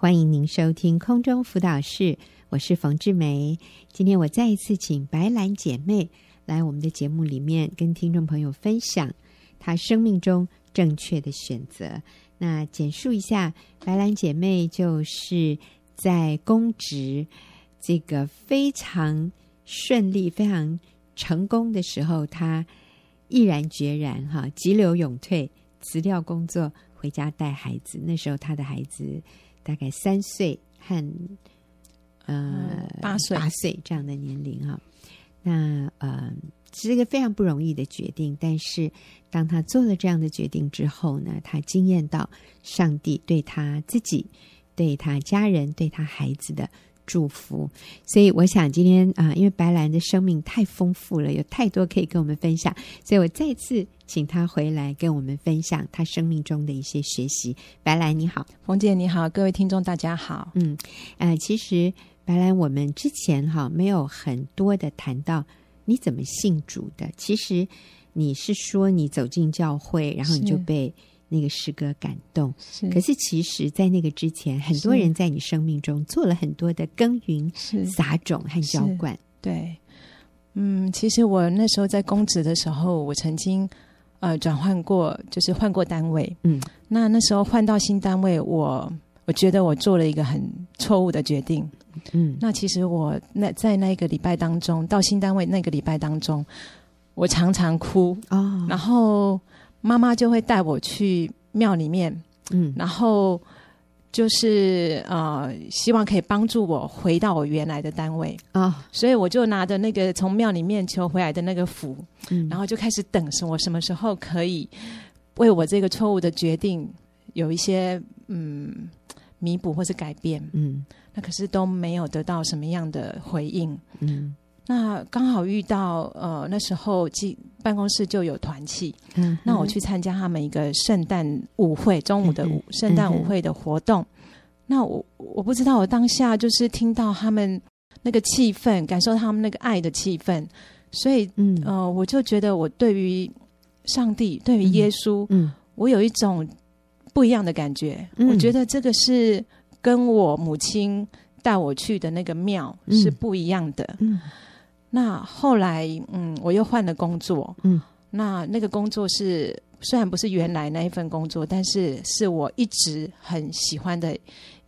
欢迎您收听空中辅导室，我是冯志梅。今天我再一次请白兰姐妹来我们的节目里面，跟听众朋友分享她生命中正确的选择。那简述一下，白兰姐妹就是在公职这个非常顺利、非常成功的时候，她毅然决然哈，急流勇退，辞掉工作，回家带孩子。那时候她的孩子。大概三岁和呃八岁八岁这样的年龄哈，那呃是一个非常不容易的决定。但是当他做了这样的决定之后呢，他惊艳到上帝对他自己、对他家人、对他孩子的祝福。所以我想今天啊、呃，因为白兰的生命太丰富了，有太多可以跟我们分享，所以我再次。请他回来跟我们分享他生命中的一些学习。白兰你好，冯姐你好，各位听众大家好。嗯，呃，其实白兰，我们之前哈没有很多的谈到你怎么信主的。其实你是说你走进教会，然后你就被那个诗歌感动。是，可是其实，在那个之前，很多人在你生命中做了很多的耕耘、撒种和浇灌。对，嗯，其实我那时候在公职的时候，我曾经。呃，转换过就是换过单位，嗯，那那时候换到新单位，我我觉得我做了一个很错误的决定，嗯，那其实我那在那一个礼拜当中，到新单位那个礼拜当中，我常常哭哦，然后妈妈就会带我去庙里面，嗯，然后。就是呃，希望可以帮助我回到我原来的单位。啊，oh. 所以我就拿着那个从庙里面求回来的那个符，嗯，然后就开始等，什我什么时候可以为我这个错误的决定有一些嗯弥补或是改变，嗯，那可是都没有得到什么样的回应，嗯。那刚好遇到呃那时候进办公室就有团契，嗯，那我去参加他们一个圣诞舞会，中午的舞圣诞舞会的活动。那我我不知道，我当下就是听到他们那个气氛，感受他们那个爱的气氛，所以嗯。呃我就觉得我对于上帝，对于耶稣，嗯，我有一种不一样的感觉。我觉得这个是跟我母亲带我去的那个庙是不一样的，嗯。那后来，嗯，我又换了工作，嗯，那那个工作是虽然不是原来那一份工作，但是是我一直很喜欢的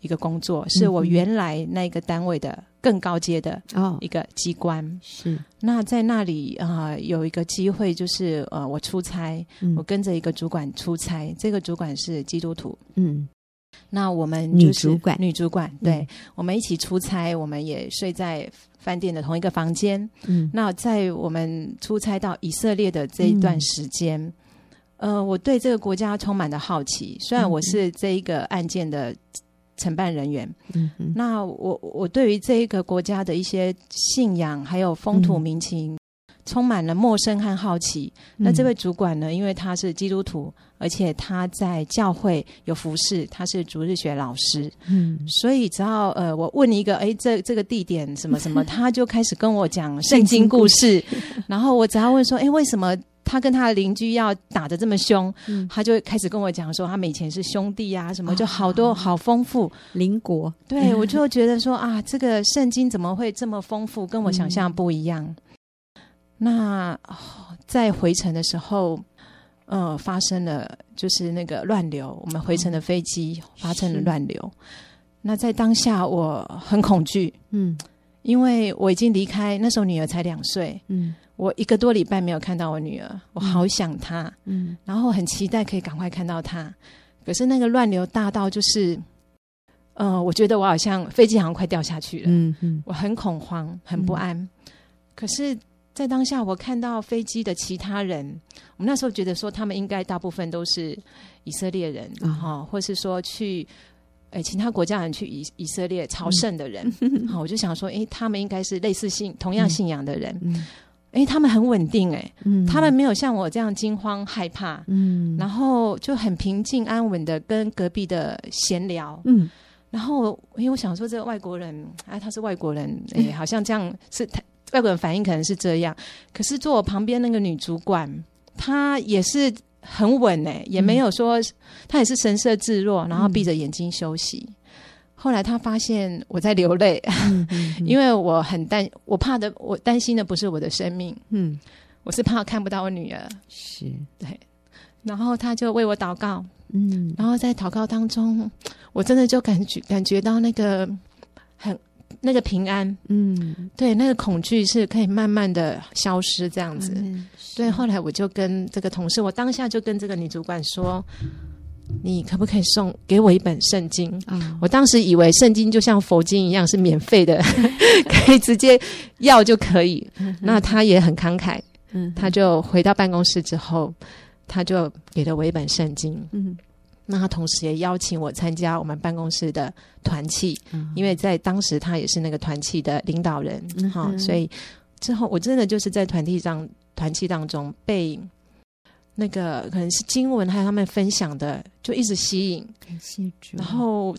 一个工作，嗯、是我原来那个单位的更高阶的哦。一个机关、哦、是。那在那里啊、呃，有一个机会，就是呃，我出差，嗯、我跟着一个主管出差，这个主管是基督徒，嗯。那我们女主管，女主管，对、嗯、我们一起出差，我们也睡在饭店的同一个房间。嗯，那在我们出差到以色列的这一段时间，嗯、呃，我对这个国家充满了好奇。虽然我是这一个案件的承办人员，嗯哼，那我我对于这一个国家的一些信仰还有风土民情。嗯充满了陌生和好奇。那这位主管呢？因为他是基督徒，而且他在教会有服侍，他是主日学老师。嗯，所以只要呃，我问一个，哎，这这个地点什么什么，他就开始跟我讲圣经故事。然后我只要问说，哎，为什么他跟他的邻居要打得这么凶？嗯，他就开始跟我讲说，他们以前是兄弟啊，什么就好多好丰富邻国。对，我就觉得说啊，这个圣经怎么会这么丰富？跟我想象不一样。那在回程的时候，呃，发生了就是那个乱流，我们回程的飞机发生了乱流。那在当下我很恐惧，嗯，因为我已经离开，那时候女儿才两岁，嗯，我一个多礼拜没有看到我女儿，我好想她，嗯，然后很期待可以赶快看到她。可是那个乱流大到就是，呃，我觉得我好像飞机好像快掉下去了，嗯嗯，我很恐慌，很不安，可是。在当下，我看到飞机的其他人，我们那时候觉得说，他们应该大部分都是以色列人，哈、嗯哦，或是说去，诶，其他国家人去以以色列朝圣的人，好、我就想说，诶，他们应该是类似信同样信仰的人，嗯，诶，他们很稳定，诶，嗯，他们没有像我这样惊慌害怕，嗯，然后就很平静安稳的跟隔壁的闲聊，嗯，然后因为我想说，这个外国人，哎，他是外国人，哎，好像这样是他。外国人反应可能是这样，可是坐我旁边那个女主管，她也是很稳诶，也没有说，她也是神色自若，然后闭着眼睛休息。后来他发现我在流泪，嗯嗯嗯、因为我很担，我怕的，我担心的不是我的生命，嗯，我是怕看不到我女儿，是。对。然后他就为我祷告，嗯，然后在祷告当中，我真的就感觉感觉到那个很那个平安，嗯，对，那个恐惧是可以慢慢的消失，这样子。嗯、对，后来我就跟这个同事，我当下就跟这个女主管说。你可不可以送给我一本圣经？嗯、我当时以为圣经就像佛经一样是免费的，可以直接要就可以。嗯、那他也很慷慨，嗯、他就回到办公室之后，他就给了我一本圣经。嗯、哼那他同时也邀请我参加我们办公室的团契，嗯、因为在当时他也是那个团契的领导人，哈、嗯哼哦，所以之后我真的就是在团体上团契当中被。那个可能是经文，还有他们分享的，就一直吸引。感谢主。然后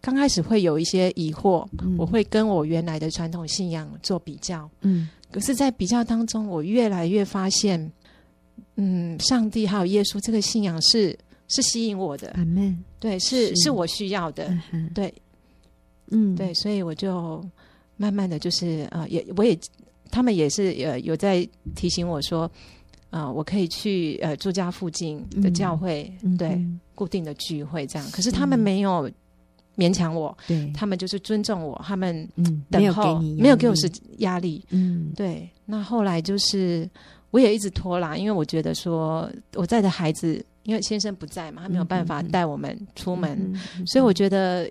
刚开始会有一些疑惑，嗯、我会跟我原来的传统信仰做比较。嗯。可是，在比较当中，我越来越发现，嗯，上帝还有耶稣这个信仰是是吸引我的。阿门。对，是是，是我需要的。嗯、对。嗯。对，所以我就慢慢的就是呃，也我也他们也是呃有在提醒我说。啊、呃，我可以去呃住家附近的教会，嗯、对、嗯、固定的聚会这样。可是他们没有勉强我，对，他们就是尊重我，他们等候、嗯、没有给你没有给我是压力，嗯，对。那后来就是我也一直拖拉，因为我觉得说我在的孩子，因为先生不在嘛，他没有办法带我们出门，所以我觉得。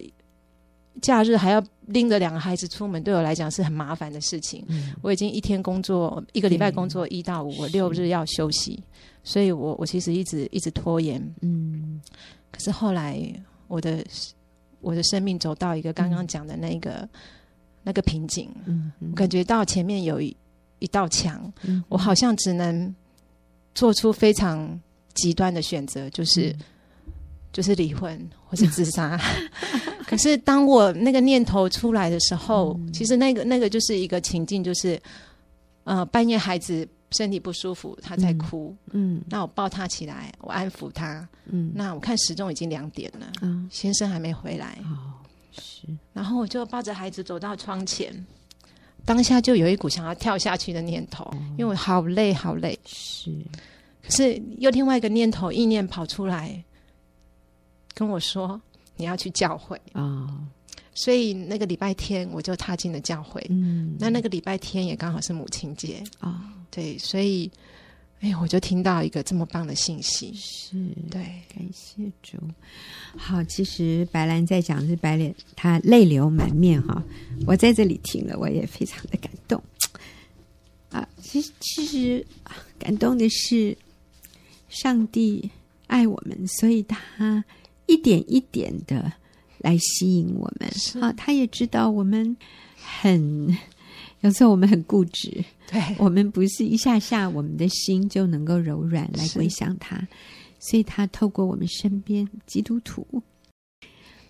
假日还要拎着两个孩子出门，对我来讲是很麻烦的事情。嗯、我已经一天工作一个礼拜工作一到五，我六日要休息，所以我我其实一直一直拖延。嗯，可是后来我的我的生命走到一个刚刚讲的那个、嗯、那个瓶颈，我感觉到前面有一一道墙，嗯、我好像只能做出非常极端的选择，就是。嗯。就是离婚或是自杀，可是当我那个念头出来的时候，嗯、其实那个那个就是一个情境，就是呃半夜孩子身体不舒服，他在哭，嗯，嗯。那我抱他起来，我安抚他，嗯，那我看时钟已经两点了，嗯，先生还没回来，哦，是，然后我就抱着孩子走到窗前，当下就有一股想要跳下去的念头，哦、因为我好累好累，是，可是又另外一个念头意念跑出来。跟我说你要去教会啊，哦、所以那个礼拜天我就踏进了教会。嗯，那那个礼拜天也刚好是母亲节啊，哦、对，所以哎，我就听到一个这么棒的信息，是对，感谢主。好，其实白兰在讲是白脸，她泪流满面哈。我在这里听了，我也非常的感动啊。其实，其实感动的是上帝爱我们，所以他。一点一点的来吸引我们，是。啊，他也知道我们很，有时候我们很固执，对，我们不是一下下我们的心就能够柔软来归向他，所以他透过我们身边基督徒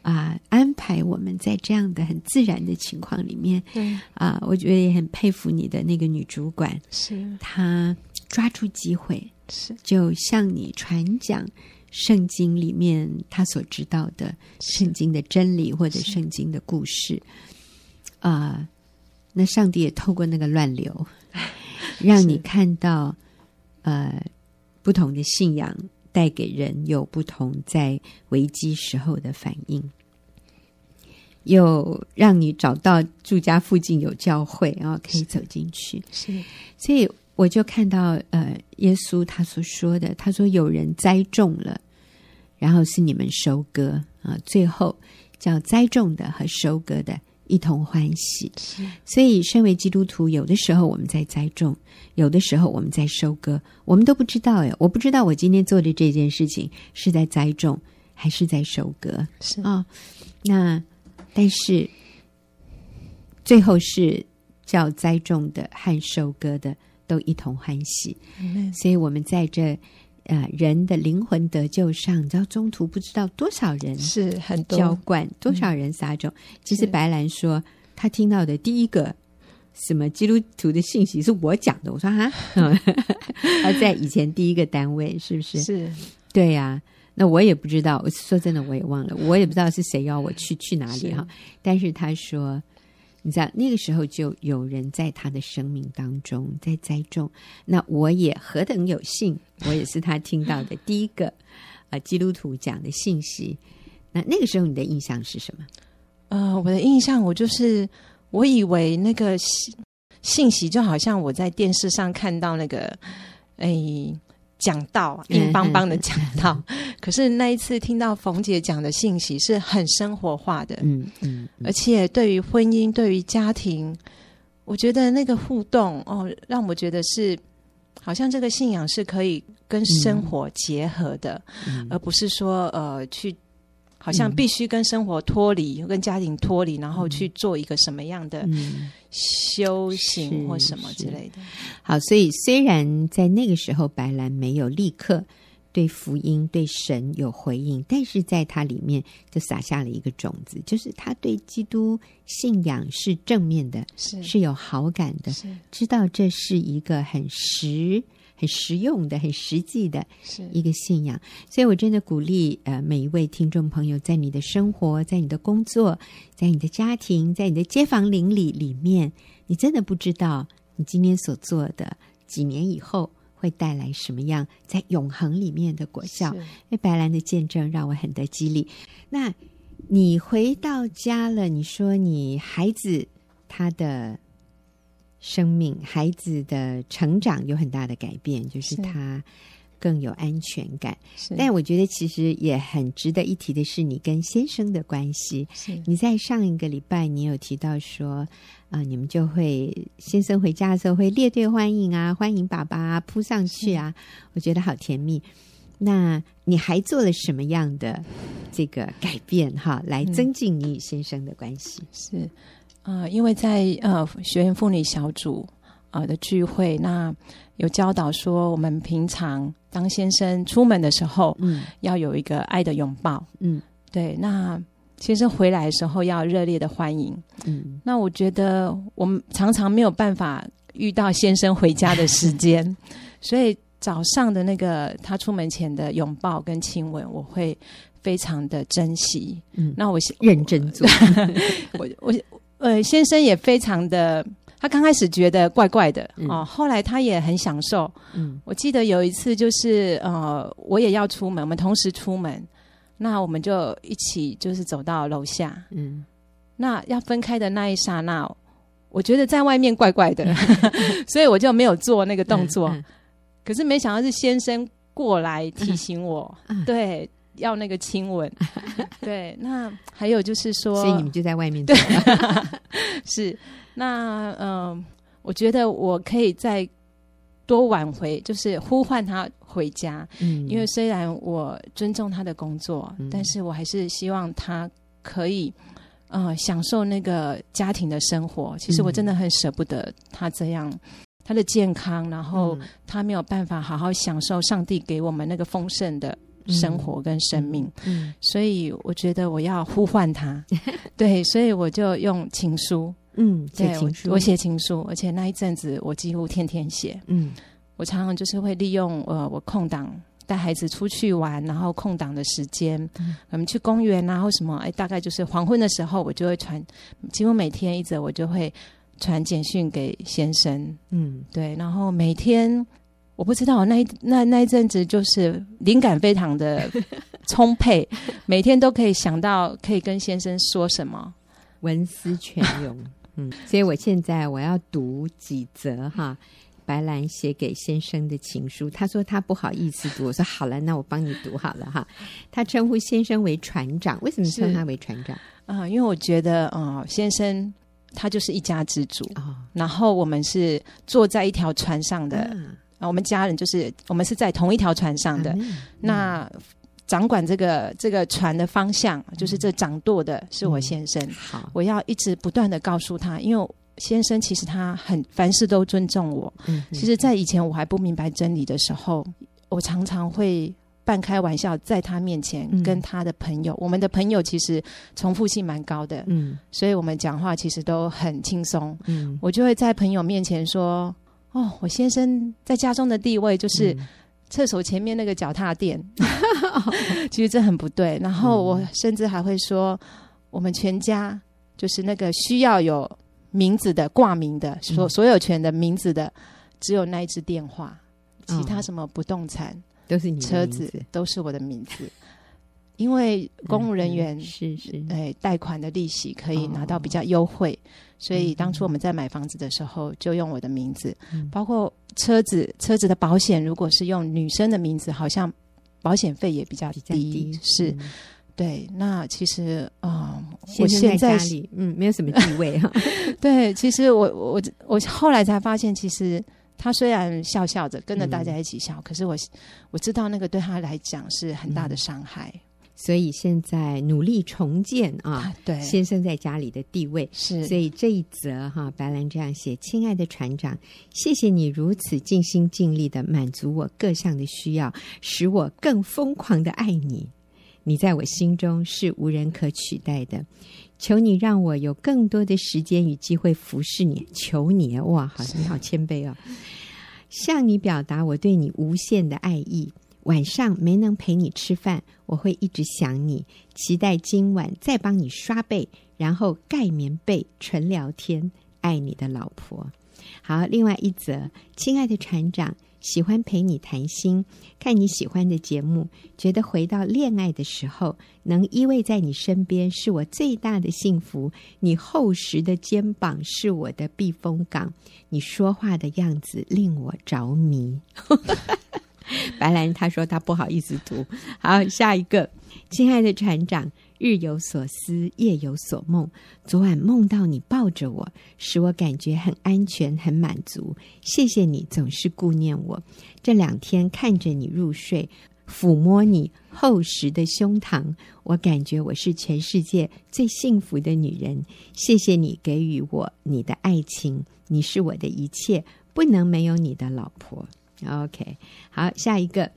啊，安排我们在这样的很自然的情况里面，对。啊，我觉得也很佩服你的那个女主管，是。她抓住机会，是。就向你传讲。圣经里面他所知道的圣经的真理或者圣经的故事，啊、呃，那上帝也透过那个乱流，让你看到，呃，不同的信仰带给人有不同在危机时候的反应，又让你找到住家附近有教会，然后可以走进去，是，所以我就看到，呃，耶稣他所说的，他说有人栽种了。然后是你们收割啊，最后叫栽种的和收割的一同欢喜。所以，身为基督徒，有的时候我们在栽种，有的时候我们在收割，我们都不知道哎，我不知道我今天做的这件事情是在栽种还是在收割。是啊、哦，那但是最后是叫栽种的和收割的都一同欢喜。嗯、所以我们在这。呃，人的灵魂得救上，你知道中途不知道多少人是很多浇灌，多少人撒种。嗯、其实白兰说，他听到的第一个什么基督徒的信息是我讲的。我说啊，他在以前第一个单位是不是？是，对呀、啊。那我也不知道，我说真的我也忘了，我也不知道是谁要我去去哪里哈。但是他说，你知道那个时候就有人在他的生命当中在栽种，那我也何等有幸，我也是他听到的第一个呃基督徒讲的信息。那那个时候你的印象是什么？呃，我的印象我就是我以为那个信信息就好像我在电视上看到那个诶。讲道硬邦邦的讲道，可是那一次听到冯姐讲的信息是很生活化的，嗯嗯，而且对于婚姻、对于家庭，我觉得那个互动哦，让我觉得是好像这个信仰是可以跟生活结合的，而不是说呃去。好像必须跟生活脱离，嗯、跟家庭脱离，然后去做一个什么样的修行或什么之类的。好，所以虽然在那个时候白兰没有立刻对福音、对神有回应，但是在它里面就撒下了一个种子，就是他对基督信仰是正面的，是是有好感的，知道这是一个很实。很实用的、很实际的一个信仰，所以我真的鼓励呃每一位听众朋友，在你的生活、在你的工作、在你的家庭、在你的街坊邻里里面，你真的不知道你今天所做的几年以后会带来什么样在永恒里面的果效。那白兰的见证让我很得激励。那你回到家了，你说你孩子他的。生命孩子的成长有很大的改变，就是他更有安全感。但我觉得其实也很值得一提的是，你跟先生的关系。你在上一个礼拜，你有提到说，啊、呃，你们就会先生回家的时候会列队欢迎啊，欢迎爸爸扑上去啊，我觉得好甜蜜。那你还做了什么样的这个改变哈，来增进你与先生的关系？嗯、是。啊、呃，因为在呃学员妇女小组啊、呃、的聚会，那有教导说，我们平常当先生出门的时候，嗯，要有一个爱的拥抱，嗯，对。那先生回来的时候要热烈的欢迎，嗯。那我觉得我们常常没有办法遇到先生回家的时间，所以早上的那个他出门前的拥抱跟亲吻，我会非常的珍惜。嗯，那我认真做，我我。呃，先生也非常的，他刚开始觉得怪怪的、嗯、哦，后来他也很享受。嗯，我记得有一次就是呃，我也要出门，我们同时出门，那我们就一起就是走到楼下。嗯，那要分开的那一刹那，我觉得在外面怪怪的，嗯、所以我就没有做那个动作。嗯嗯、可是没想到是先生过来提醒我，嗯、对。要那个亲吻，对，那还有就是说，所以你们就在外面对，是那嗯、呃，我觉得我可以再多挽回，就是呼唤他回家，嗯，因为虽然我尊重他的工作，嗯、但是我还是希望他可以呃享受那个家庭的生活。其实我真的很舍不得他这样，他的健康，然后他没有办法好好享受上帝给我们那个丰盛的。生活跟生命，嗯，所以我觉得我要呼唤他，对，所以我就用情书，嗯，写情书，我写情书，而且那一阵子我几乎天天写，嗯，我常常就是会利用呃我空档带孩子出去玩，然后空档的时间，我们去公园啊或什么，哎，大概就是黄昏的时候，我就会传，几乎每天一则我就会传简讯给先生，嗯，对，然后每天。我不知道那一那那一阵子就是灵感非常的 充沛，每天都可以想到可以跟先生说什么，文思泉涌。嗯，所以我现在我要读几则哈，白兰写给先生的情书。他说他不好意思读，我说好了，那我帮你读好了哈。他称呼先生为船长，为什么称他为船长？啊、呃，因为我觉得啊、呃，先生他就是一家之主，哦、然后我们是坐在一条船上的。嗯我们家人就是我们是在同一条船上的，嗯、那掌管这个这个船的方向，嗯、就是这掌舵的是我先生。好、嗯，我要一直不断的告诉他，因为先生其实他很凡事都尊重我。嗯，其实，在以前我还不明白真理的时候，我常常会半开玩笑，在他面前跟他的朋友，嗯、我们的朋友其实重复性蛮高的。嗯，所以我们讲话其实都很轻松。嗯，我就会在朋友面前说。哦，我先生在家中的地位就是厕所前面那个脚踏垫，其实这很不对。然后我甚至还会说，我们全家就是那个需要有名字的挂名的所所有权的名字的，只有那一只电话，其他什么不动产都是你车子都是我的名字。因为公务人员是是哎，贷款的利息可以拿到比较优惠，所以当初我们在买房子的时候就用我的名字，包括车子车子的保险，如果是用女生的名字，好像保险费也比较低。是，对。那其实啊，我现在嗯没有什么地位哈。对，其实我我我后来才发现，其实他虽然笑笑着跟着大家一起笑，可是我我知道那个对他来讲是很大的伤害。所以现在努力重建啊，对先生在家里的地位是。所以这一则哈，白兰这样写：亲爱的船长，谢谢你如此尽心尽力的满足我各项的需要，使我更疯狂的爱你。你在我心中是无人可取代的。求你让我有更多的时间与机会服侍你。求你哇，好，你好谦卑哦，向你表达我对你无限的爱意。晚上没能陪你吃饭，我会一直想你，期待今晚再帮你刷背，然后盖棉被，纯聊天。爱你的老婆。好，另外一则，亲爱的船长，喜欢陪你谈心，看你喜欢的节目，觉得回到恋爱的时候，能依偎在你身边是我最大的幸福。你厚实的肩膀是我的避风港，你说话的样子令我着迷。白兰他说他不好意思读。好，下一个，亲爱的船长，日有所思，夜有所梦。昨晚梦到你抱着我，使我感觉很安全、很满足。谢谢你总是顾念我。这两天看着你入睡，抚摸你厚实的胸膛，我感觉我是全世界最幸福的女人。谢谢你给予我你的爱情，你是我的一切，不能没有你的老婆。OK，好，下一个，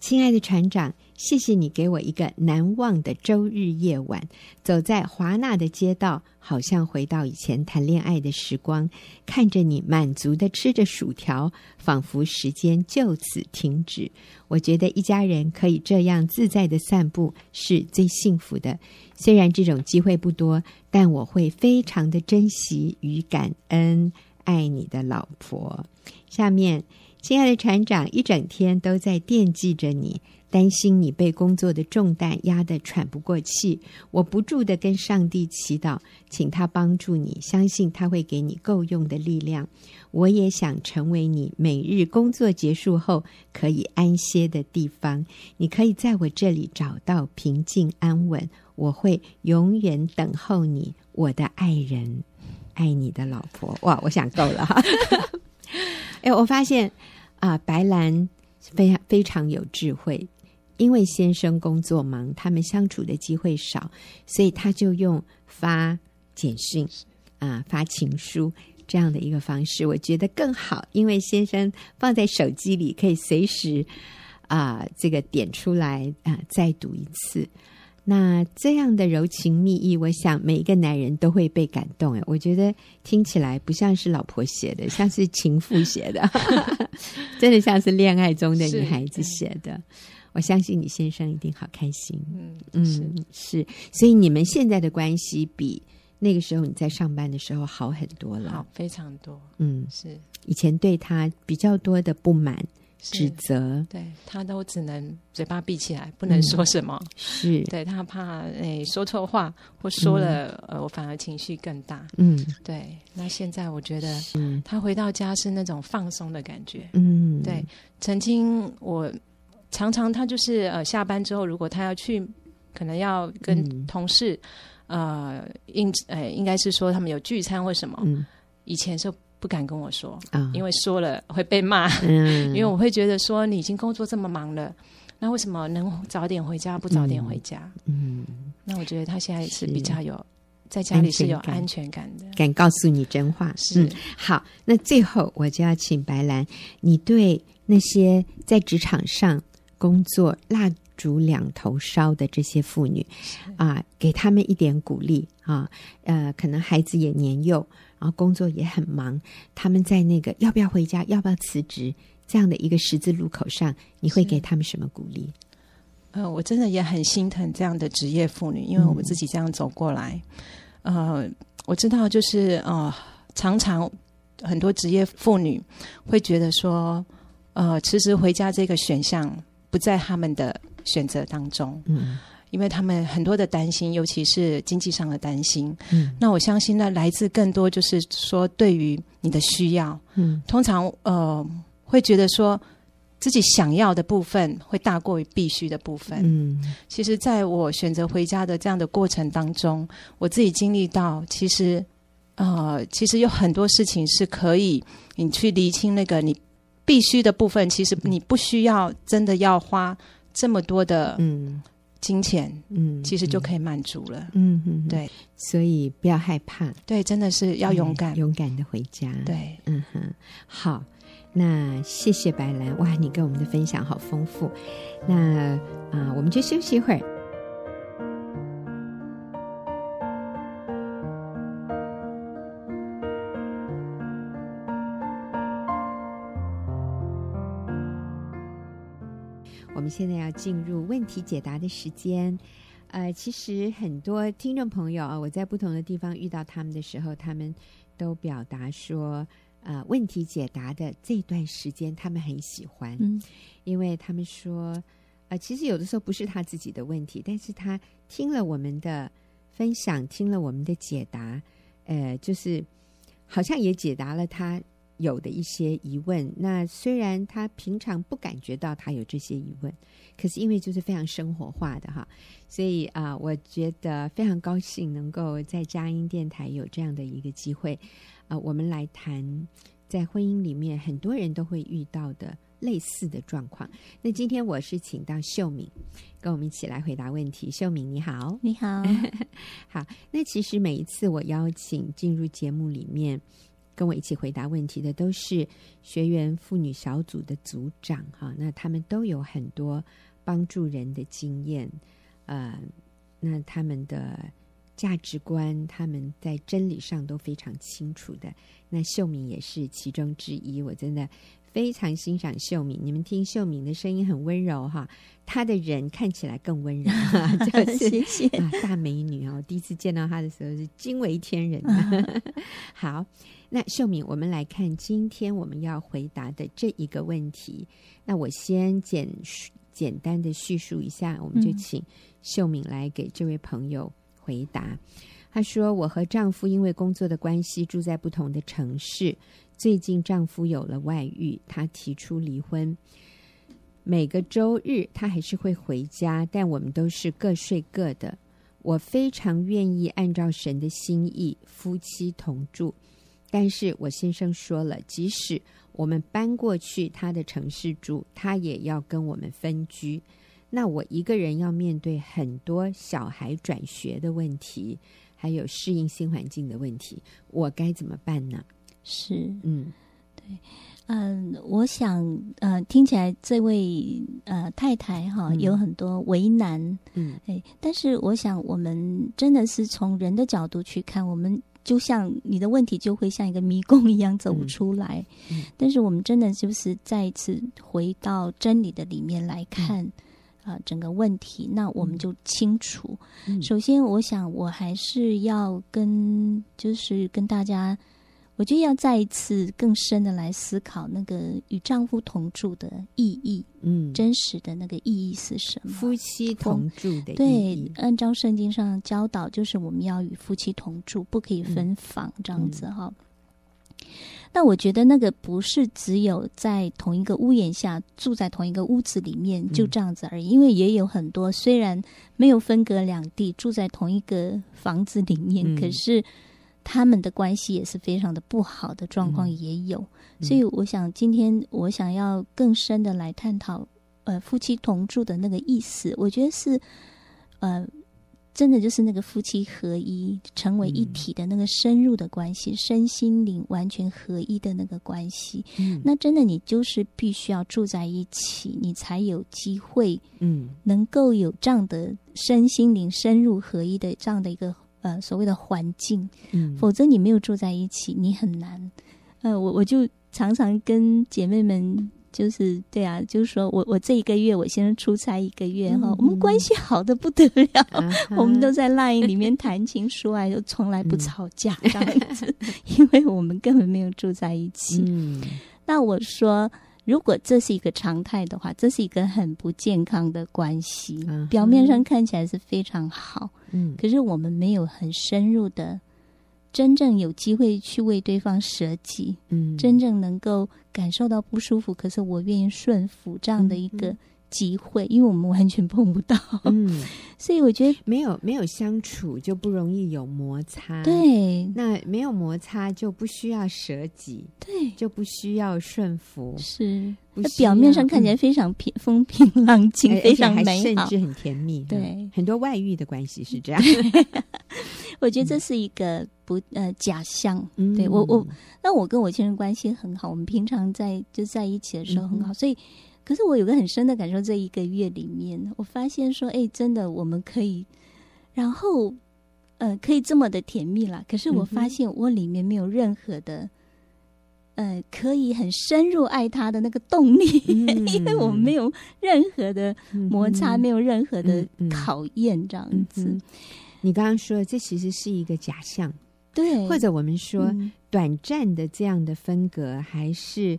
亲爱的船长，谢谢你给我一个难忘的周日夜晚。走在华纳的街道，好像回到以前谈恋爱的时光。看着你满足地吃着薯条，仿佛时间就此停止。我觉得一家人可以这样自在地散步是最幸福的。虽然这种机会不多，但我会非常的珍惜与感恩。爱你的老婆。下面。亲爱的船长，一整天都在惦记着你，担心你被工作的重担压得喘不过气。我不住的跟上帝祈祷，请他帮助你，相信他会给你够用的力量。我也想成为你每日工作结束后可以安歇的地方。你可以在我这里找到平静安稳。我会永远等候你，我的爱人，爱你的老婆。哇，我想够了哈。哎，我发现啊，白兰非常非常有智慧，因为先生工作忙，他们相处的机会少，所以他就用发简讯啊、发情书这样的一个方式，我觉得更好，因为先生放在手机里可以随时啊这个点出来啊再读一次。那这样的柔情蜜意，我想每一个男人都会被感动。哎，我觉得听起来不像是老婆写的，像是情妇写的，真的像是恋爱中的女孩子写的。我相信你先生一定好开心。嗯嗯，是。所以你们现在的关系比那个时候你在上班的时候好很多了，好非常多。嗯，是。以前对他比较多的不满。指责，对他都只能嘴巴闭起来，不能说什么。嗯、是对他怕诶、欸、说错话，或说了、嗯、呃，我反而情绪更大。嗯，对。那现在我觉得，他回到家是那种放松的感觉。嗯，对。曾经我常常他就是呃下班之后，如果他要去，可能要跟同事、嗯、呃应呃应该是说他们有聚餐或什么。嗯，以前是。不敢跟我说，哦、因为说了会被骂。嗯、因为我会觉得说，你已经工作这么忙了，那为什么能早点回家不早点回家？嗯，那我觉得他现在是比较有在家里是有安全感的，敢告诉你真话。是、嗯、好，那最后我就要请白兰，你对那些在职场上工作蜡烛两头烧的这些妇女啊，给他们一点鼓励啊。呃，可能孩子也年幼。然后工作也很忙，他们在那个要不要回家，要不要辞职，这样的一个十字路口上，你会给他们什么鼓励？呃，我真的也很心疼这样的职业妇女，因为我自己这样走过来。嗯、呃，我知道，就是呃，常常很多职业妇女会觉得说，呃，辞职回家这个选项不在他们的选择当中。嗯，因为他们很多的担心，尤其是经济上的担心。嗯，那我相信，那来自更多就是说，对于你的需要。嗯，通常呃，会觉得说。自己想要的部分会大过于必须的部分。嗯，其实在我选择回家的这样的过程当中，我自己经历到，其实，呃，其实有很多事情是可以你去厘清那个你必须的部分，其实你不需要真的要花这么多的嗯金钱，嗯，其实就可以满足了。嗯嗯，对，所以不要害怕，对，真的是要勇敢，勇敢的回家。对，嗯哼，好。那谢谢白兰哇，你跟我们的分享好丰富。那啊，我们就休息一会儿。们现在要进入问题解答的时间。呃，其实很多听众朋友啊，我在不同的地方遇到他们的时候，他们都表达说。呃，问题解答的这段时间，他们很喜欢，嗯，因为他们说，呃，其实有的时候不是他自己的问题，但是他听了我们的分享，听了我们的解答，呃，就是好像也解答了他有的一些疑问。那虽然他平常不感觉到他有这些疑问，可是因为就是非常生活化的哈，所以啊，呃，我觉得非常高兴能够在佳音电台有这样的一个机会。啊、呃，我们来谈在婚姻里面很多人都会遇到的类似的状况。那今天我是请到秀敏跟我们一起来回答问题。秀敏你好，你好，好。那其实每一次我邀请进入节目里面跟我一起回答问题的，都是学员妇女小组的组长哈。那他们都有很多帮助人的经验，呃，那他们的。价值观，他们在真理上都非常清楚的。那秀敏也是其中之一，我真的非常欣赏秀敏。你们听秀敏的声音很温柔哈，她的人看起来更温柔，就是谢谢啊，大美女哦。第一次见到她的时候是惊为天人。好，那秀敏，我们来看今天我们要回答的这一个问题。那我先简简单的叙述一下，我们就请秀敏来给这位朋友。回答，她说：“我和丈夫因为工作的关系住在不同的城市。最近丈夫有了外遇，他提出离婚。每个周日他还是会回家，但我们都是各睡各的。我非常愿意按照神的心意夫妻同住，但是我先生说了，即使我们搬过去他的城市住，他也要跟我们分居。”那我一个人要面对很多小孩转学的问题，还有适应新环境的问题，我该怎么办呢？是，嗯，对，嗯，我想，呃，听起来这位呃太太哈、嗯、有很多为难，嗯，哎，但是我想，我们真的是从人的角度去看，我们就像你的问题就会像一个迷宫一样走不出来，嗯嗯、但是我们真的就是再一次回到真理的里面来看。嗯啊、呃，整个问题，那我们就清楚。嗯、首先，我想我还是要跟，就是跟大家，我就要再一次更深的来思考那个与丈夫同住的意义。嗯，真实的那个意义是什么？夫妻同住的意义。对，按照圣经上教导，就是我们要与夫妻同住，不可以分房，这样子哈。那我觉得那个不是只有在同一个屋檐下住在同一个屋子里面就这样子而已，嗯、因为也有很多虽然没有分隔两地住在同一个房子里面，嗯、可是他们的关系也是非常的不好的状况也有。嗯、所以我想今天我想要更深的来探讨，呃，夫妻同住的那个意思，我觉得是，呃。真的就是那个夫妻合一，成为一体的那个深入的关系，嗯、身心灵完全合一的那个关系。嗯，那真的你就是必须要住在一起，你才有机会，嗯，能够有这样的身心灵深入合一的这样的一个呃所谓的环境。嗯，否则你没有住在一起，你很难。呃，我我就常常跟姐妹们就是对啊，就是说我我这一个月我先生出差一个月哈，嗯、我们关系好的不得了，嗯、我们都在 LINE 里面谈情说爱，就从来不吵架这样子，嗯、因为我们根本没有住在一起。嗯，那我说，如果这是一个常态的话，这是一个很不健康的关系。嗯、表面上看起来是非常好，嗯，可是我们没有很深入的。真正有机会去为对方舍己，嗯，真正能够感受到不舒服，可是我愿意顺服这样的一个机会，因为我们完全碰不到，嗯，所以我觉得没有没有相处就不容易有摩擦，对，那没有摩擦就不需要舍己，对，就不需要顺服，是，那表面上看起来非常平、嗯、风平浪静，非常美好，甚至很甜蜜，对、嗯，很多外遇的关系是这样。我觉得这是一个不呃假象，嗯、对我我那我跟我先生关系很好，我们平常在就在一起的时候很好，嗯、所以可是我有个很深的感受，这一个月里面，我发现说，哎，真的我们可以，然后呃可以这么的甜蜜啦。可是我发现我里面没有任何的呃可以很深入爱他的那个动力，嗯、因为我们没有任何的摩擦，嗯、没有任何的考验，这样子。嗯你刚刚说，这其实是一个假象，对，或者我们说、嗯、短暂的这样的分隔还是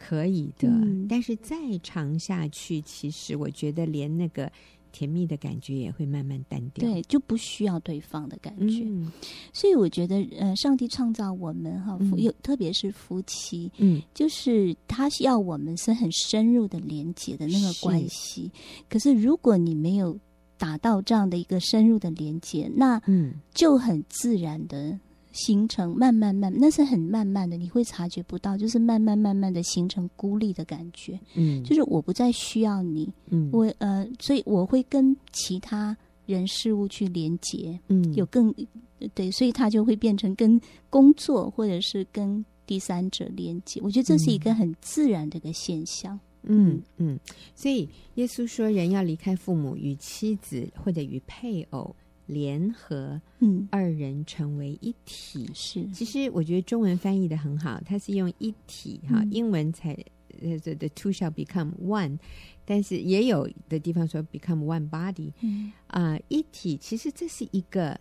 可以的，嗯、但是再长下去，其实我觉得连那个甜蜜的感觉也会慢慢淡掉，对，就不需要对方的感觉。嗯、所以我觉得，呃，上帝创造我们哈，有、嗯、特别是夫妻，嗯，就是他要我们是很深入的连接的那个关系。是。可是如果你没有达到这样的一个深入的连接，那嗯，就很自然的形成，慢慢慢，那是很慢慢的，你会察觉不到，就是慢慢慢慢的形成孤立的感觉，嗯，就是我不再需要你，嗯，我呃，所以我会跟其他人事物去连接，嗯，有更对，所以他就会变成跟工作或者是跟第三者连接，我觉得这是一个很自然的一个现象。嗯嗯，所以耶稣说，人要离开父母，与妻子或者与配偶联合，嗯，二人成为一体。是，其实我觉得中文翻译的很好，它是用一体哈，嗯、英文才呃 the two shall become one，但是也有的地方说 become one body，嗯。啊、呃，一体其实这是一个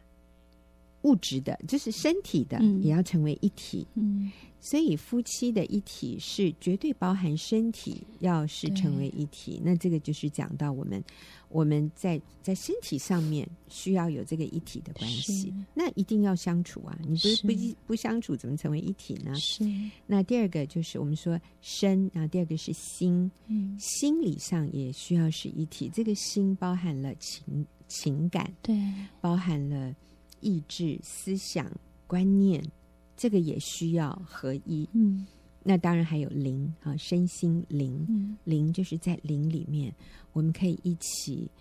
物质的，就是身体的，嗯、也要成为一体，嗯。所以夫妻的一体是绝对包含身体，要是成为一体，那这个就是讲到我们我们在在身体上面需要有这个一体的关系，那一定要相处啊！你不是不是不相处，怎么成为一体呢？是。那第二个就是我们说身，然后第二个是心，嗯，心理上也需要是一体。这个心包含了情情感，对，包含了意志、思想、观念。这个也需要合一，嗯，那当然还有灵啊，身心灵，嗯，灵就是在灵里面，我们可以一起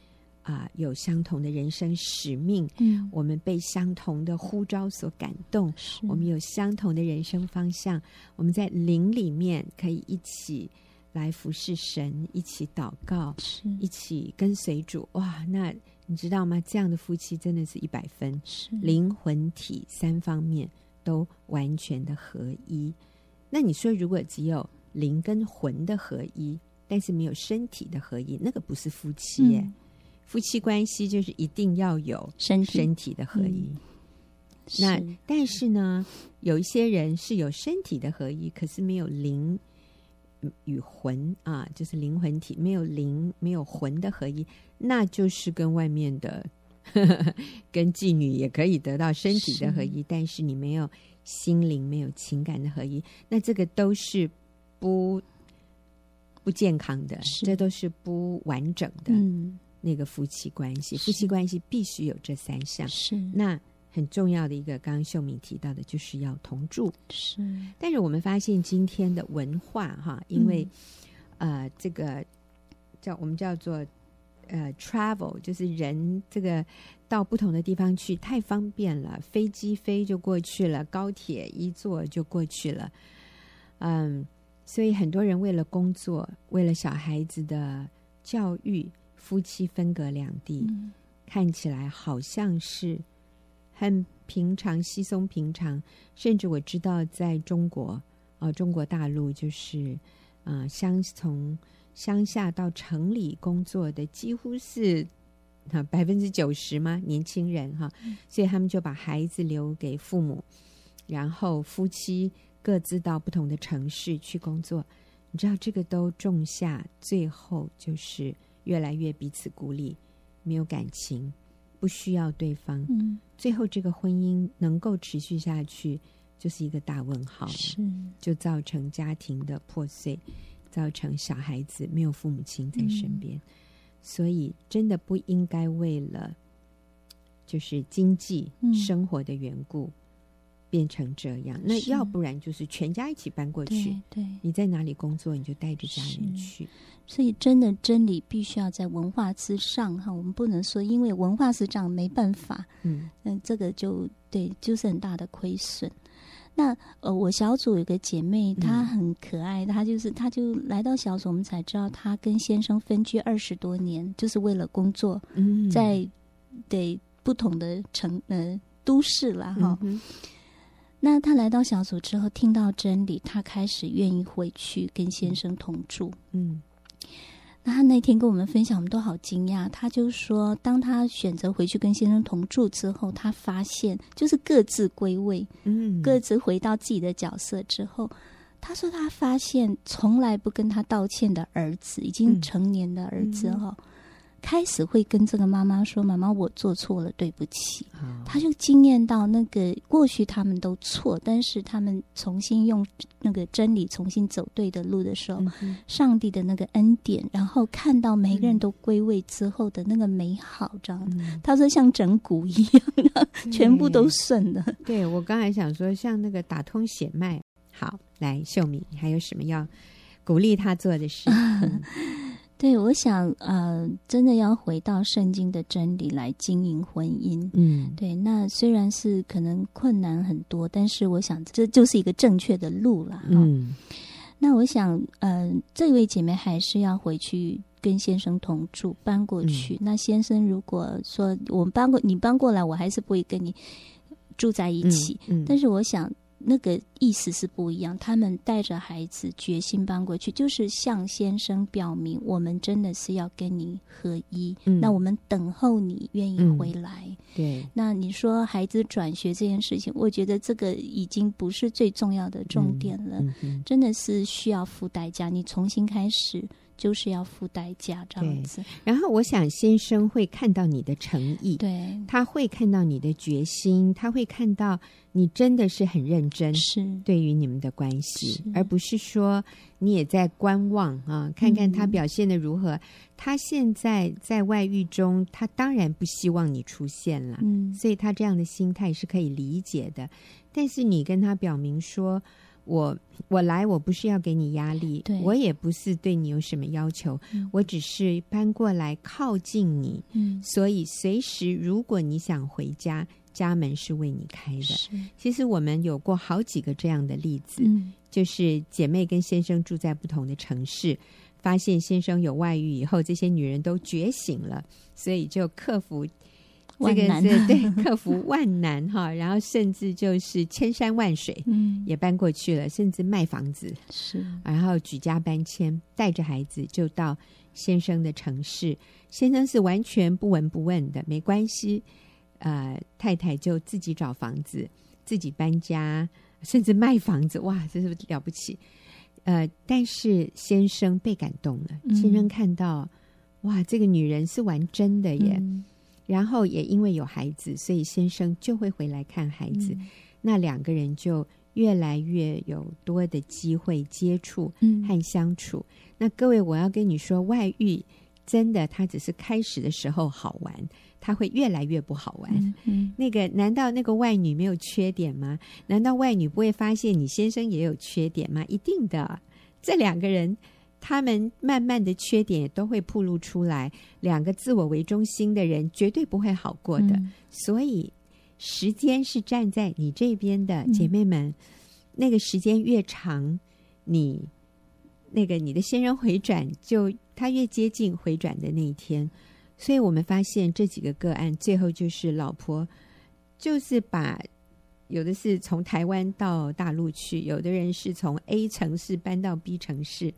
啊、呃，有相同的人生使命，嗯，我们被相同的呼召所感动，我们有相同的人生方向，我们在灵里面可以一起来服侍神，一起祷告，是。一起跟随主，哇，那你知道吗？这样的夫妻真的是一百分，是灵魂体三方面。都完全的合一，那你说如果只有灵跟魂的合一，但是没有身体的合一，那个不是夫妻耶。嗯、夫妻关系就是一定要有身身体的合一。嗯、那是但是呢，有一些人是有身体的合一，可是没有灵与魂啊，就是灵魂体没有灵没有魂的合一，那就是跟外面的。跟妓女也可以得到身体的合一，是但是你没有心灵、没有情感的合一，那这个都是不不健康的，这都是不完整的。嗯，那个夫妻关系，夫妻关系必须有这三项。是那很重要的一个，刚刚秀敏提到的，就是要同住。是，但是我们发现今天的文化哈，因为、嗯、呃，这个叫我们叫做。呃，travel 就是人这个到不同的地方去太方便了，飞机飞就过去了，高铁一坐就过去了。嗯，所以很多人为了工作，为了小孩子的教育，夫妻分隔两地，嗯、看起来好像是很平常、稀松平常。甚至我知道，在中国，啊、呃，中国大陆就是。啊、呃，乡从乡下到城里工作的几乎是啊 百分之九十吗？年轻人哈，所以他们就把孩子留给父母，然后夫妻各自到不同的城市去工作。你知道这个都种下，最后就是越来越彼此孤立，没有感情，不需要对方。嗯，最后这个婚姻能够持续下去，就是一个大问号。是，就造成家庭的破碎，造成小孩子没有父母亲在身边。嗯，所以真的不应该为了就是经济生活的缘故。嗯变成这样，那要不然就是全家一起搬过去。对，对你在哪里工作，你就带着家人去。所以，真的真理必须要在文化之上哈。我们不能说，因为文化是这样，没办法。嗯嗯，这个就对，就是很大的亏损。那呃，我小组有个姐妹，她很可爱，她就是她就来到小组，我们才知道她跟先生分居二十多年，就是为了工作，嗯，在对不同的城呃都市了哈。嗯那她来到小组之后，听到真理，她开始愿意回去跟先生同住。嗯，那他那天跟我们分享，我们都好惊讶。他就说，当他选择回去跟先生同住之后，他发现就是各自归位，嗯，各自回到自己的角色之后，他说他发现从来不跟他道歉的儿子，已经成年的儿子哈。开始会跟这个妈妈说：“妈妈，我做错了，对不起。”他就惊艳到那个过去他们都错，但是他们重新用那个真理重新走对的路的时候，嗯、上帝的那个恩典，然后看到每个人都归位之后的那个美好，这样子。嗯、他说像整蛊一样，全部都顺了。对，我刚才想说，像那个打通血脉。好，来秀敏，你还有什么要鼓励他做的事？嗯对，我想，呃，真的要回到圣经的真理来经营婚姻。嗯，对。那虽然是可能困难很多，但是我想这就是一个正确的路了。嗯。那我想，呃，这位姐妹还是要回去跟先生同住，搬过去。嗯。那先生如果说我们搬过，你搬过来，我还是不会跟你住在一起。嗯。嗯。但是我想。那个意思是不一样，他们带着孩子决心搬过去，就是向先生表明，我们真的是要跟你合一。嗯，那我们等候你愿意回来。嗯，对，那你说孩子转学这件事情，我觉得这个已经不是最重要的重点了，真的是需要付代价。你重新开始。就是要付代价这样子，然后我想先生会看到你的诚意，对，他会看到你的决心，他会看到你真的是很认真，是对于你们的关系，而不是说你也在观望啊，看看他表现的如何。嗯、他现在在外遇中，他当然不希望你出现了，嗯，所以他这样的心态是可以理解的。但是你跟他表明说。我我来，我不是要给你压力，对我也不是对你有什么要求，嗯、我只是搬过来靠近你，嗯、所以随时如果你想回家，家门是为你开的。是其实我们有过好几个这样的例子，嗯、就是姐妹跟先生住在不同的城市，发现先生有外遇以后，这些女人都觉醒了，所以就克服。这个是对 克服万难哈，然后甚至就是千山万水，嗯，也搬过去了，甚至卖房子是，然后举家搬迁，带着孩子就到先生的城市，先生是完全不闻不问的，没关系，呃，太太就自己找房子，自己搬家，甚至卖房子，哇，这是不是了不起？呃，但是先生被感动了，先生看到，嗯、哇，这个女人是玩真的耶。嗯然后也因为有孩子，所以先生就会回来看孩子。嗯、那两个人就越来越有多的机会接触和相处。嗯、那各位，我要跟你说，外遇真的，它只是开始的时候好玩，他会越来越不好玩。嗯嗯、那个，难道那个外女没有缺点吗？难道外女不会发现你先生也有缺点吗？一定的，这两个人。他们慢慢的缺点也都会暴露出来，两个自我为中心的人绝对不会好过的。嗯、所以时间是站在你这边的，姐妹们，嗯、那个时间越长，你那个你的先人回转，就他越接近回转的那一天。所以我们发现这几个个案，最后就是老婆就是把有的是从台湾到大陆去，有的人是从 A 城市搬到 B 城市。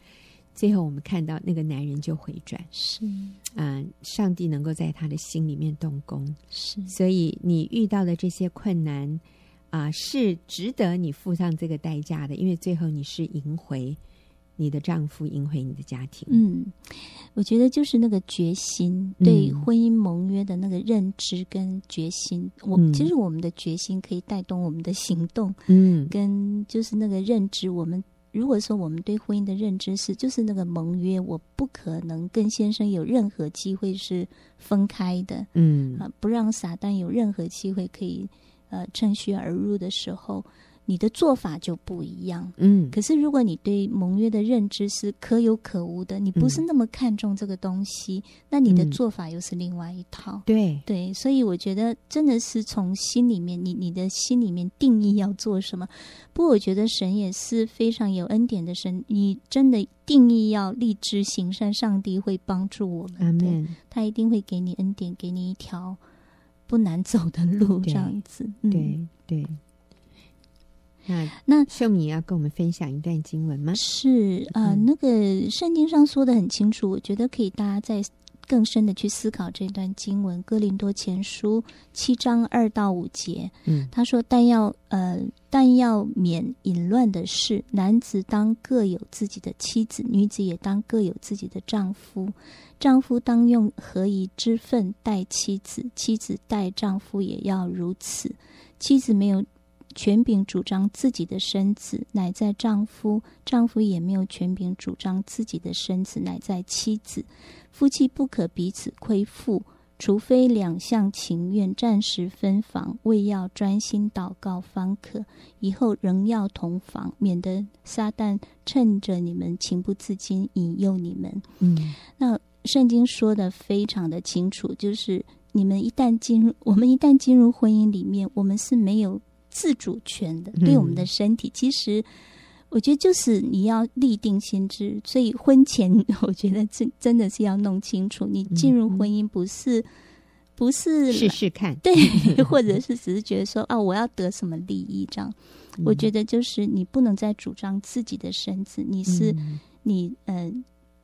最后我们看到那个男人就回转，是，啊，上帝能够在他的心里面动工，是，所以你遇到的这些困难啊，是值得你付上这个代价的，因为最后你是赢回。你的丈夫赢回你的家庭，嗯，我觉得就是那个决心，对婚姻盟约的那个认知跟决心。嗯、我其实我们的决心可以带动我们的行动，嗯，跟就是那个认知。我们如果说我们对婚姻的认知是，就是那个盟约，我不可能跟先生有任何机会是分开的，嗯啊，不让撒旦有任何机会可以呃趁虚而入的时候。你的做法就不一样，嗯。可是如果你对盟约的认知是可有可无的，你不是那么看重这个东西，嗯、那你的做法又是另外一套。对对，所以我觉得真的是从心里面，你你的心里面定义要做什么。不过我觉得神也是非常有恩典的神，你真的定义要立志行善，上帝会帮助我们的。Amen 他一定会给你恩典，给你一条不难走的路，这样子。对、嗯、对。对那那秀敏要跟我们分享一段经文吗？是呃，那个圣经上说的很清楚，我觉得可以大家再更深的去思考这段经文。哥林多前书七章二到五节，嗯，他说：“但要呃，但要免淫乱的事，男子当各有自己的妻子，女子也当各有自己的丈夫。丈夫当用合宜之分待妻子，妻子待丈夫也要如此。妻子没有。”权柄主张自己的身子，乃在丈夫；丈夫也没有权柄主张自己的身子，乃在妻子。夫妻不可彼此亏负，除非两相情愿，暂时分房，为要专心祷告方可。以后仍要同房，免得撒旦趁着你们情不自禁引诱你们。嗯，那圣经说的非常的清楚，就是你们一旦进入，我们一旦进入婚姻里面，我们是没有。自主权的，对我们的身体，嗯、其实我觉得就是你要立定心知。所以婚前，我觉得真真的是要弄清楚，你进入婚姻不是、嗯、不是试试看，对，或者是只是觉得说啊，我要得什么利益这样。嗯、我觉得就是你不能再主张自己的身子，你是、嗯、你呃，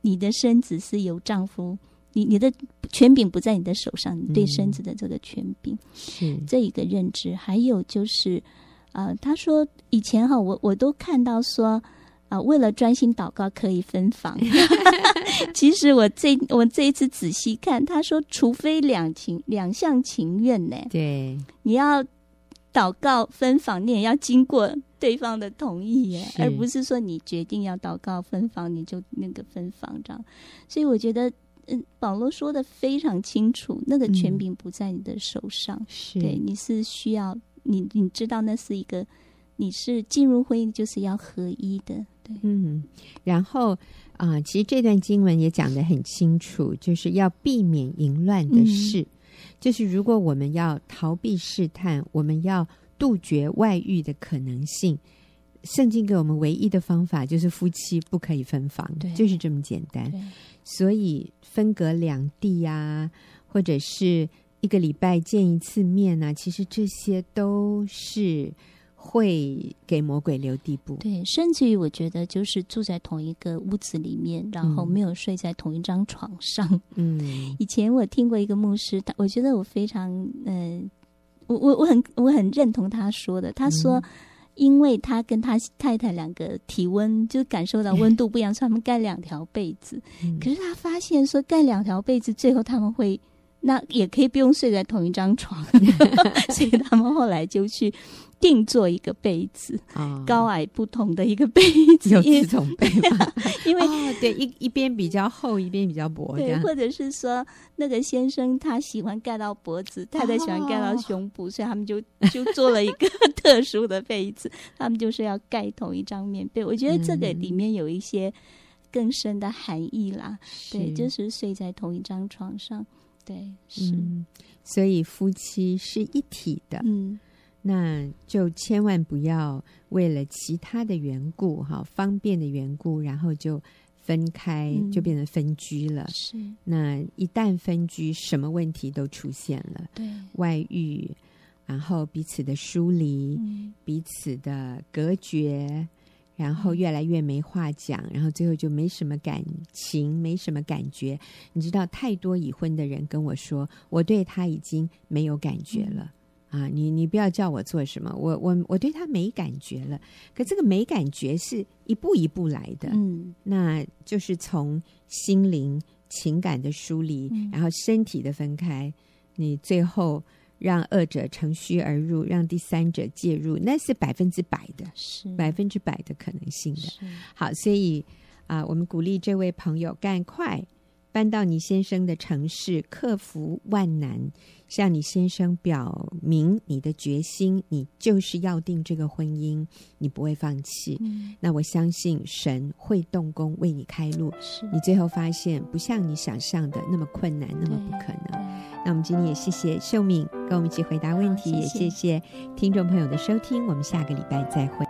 你的身子是由丈夫。你你的权柄不在你的手上，你对身子的这个权柄、嗯、是这一个认知。还有就是，呃，他说以前哈，我我都看到说啊、呃，为了专心祷告可以分房。其实我这我这一次仔细看，他说除非两情两相情愿呢，对，你要祷告分房，你也要经过对方的同意耶，而不是说你决定要祷告分房，你就那个分房这样。所以我觉得。嗯，保罗说的非常清楚，那个权柄不在你的手上，是、嗯、对，你是需要你，你知道那是一个，你是进入婚姻就是要合一的，对，嗯，然后啊、呃，其实这段经文也讲得很清楚，就是要避免淫乱的事，嗯、就是如果我们要逃避试探，我们要杜绝外遇的可能性，圣经给我们唯一的方法就是夫妻不可以分房，对，就是这么简单，对所以。分隔两地呀、啊，或者是一个礼拜见一次面啊，其实这些都是会给魔鬼留地步。对，甚至于我觉得，就是住在同一个屋子里面，然后没有睡在同一张床上。嗯，以前我听过一个牧师，他我觉得我非常嗯、呃，我我我很我很认同他说的，他说。嗯因为他跟他太太两个体温就感受到温度不一样，所以他们盖两条被子。嗯、可是他发现说盖两条被子，最后他们会那也可以不用睡在同一张床，所以他们后来就去。定做一个被子，哦、高矮不同的一个被子，有这种被吗？因为、哦、对一一边比较厚，一边比较薄，对，或者是说那个先生他喜欢盖到脖子，太太喜欢盖到胸部，哦、所以他们就 就做了一个特殊的被子，他们就是要盖同一张棉被。我觉得这个里面有一些更深的含义啦，嗯、对，就是睡在同一张床上，对，是，嗯、所以夫妻是一体的，嗯。那就千万不要为了其他的缘故，哈，方便的缘故，然后就分开，就变成分居了。是，那一旦分居，什么问题都出现了。对，外遇，然后彼此的疏离，彼此的隔绝，然后越来越没话讲，然后最后就没什么感情，没什么感觉。你知道，太多已婚的人跟我说，我对他已经没有感觉了。嗯、啊，你你不要叫我做什么，我我我对他没感觉了。可这个没感觉是一步一步来的，嗯，那就是从心灵情感的疏离，嗯、然后身体的分开，你最后。让二者乘虚而入，让第三者介入，那是百分之百的，是百分之百的可能性的。好，所以啊、呃，我们鼓励这位朋友赶快搬到你先生的城市，克服万难。向你先生表明你的决心，你就是要定这个婚姻，你不会放弃。嗯、那我相信神会动工为你开路。你最后发现不像你想象的那么困难，那么不可能。那我们今天也谢谢秀敏跟我们一起回答问题，谢谢也谢谢听众朋友的收听。我们下个礼拜再会。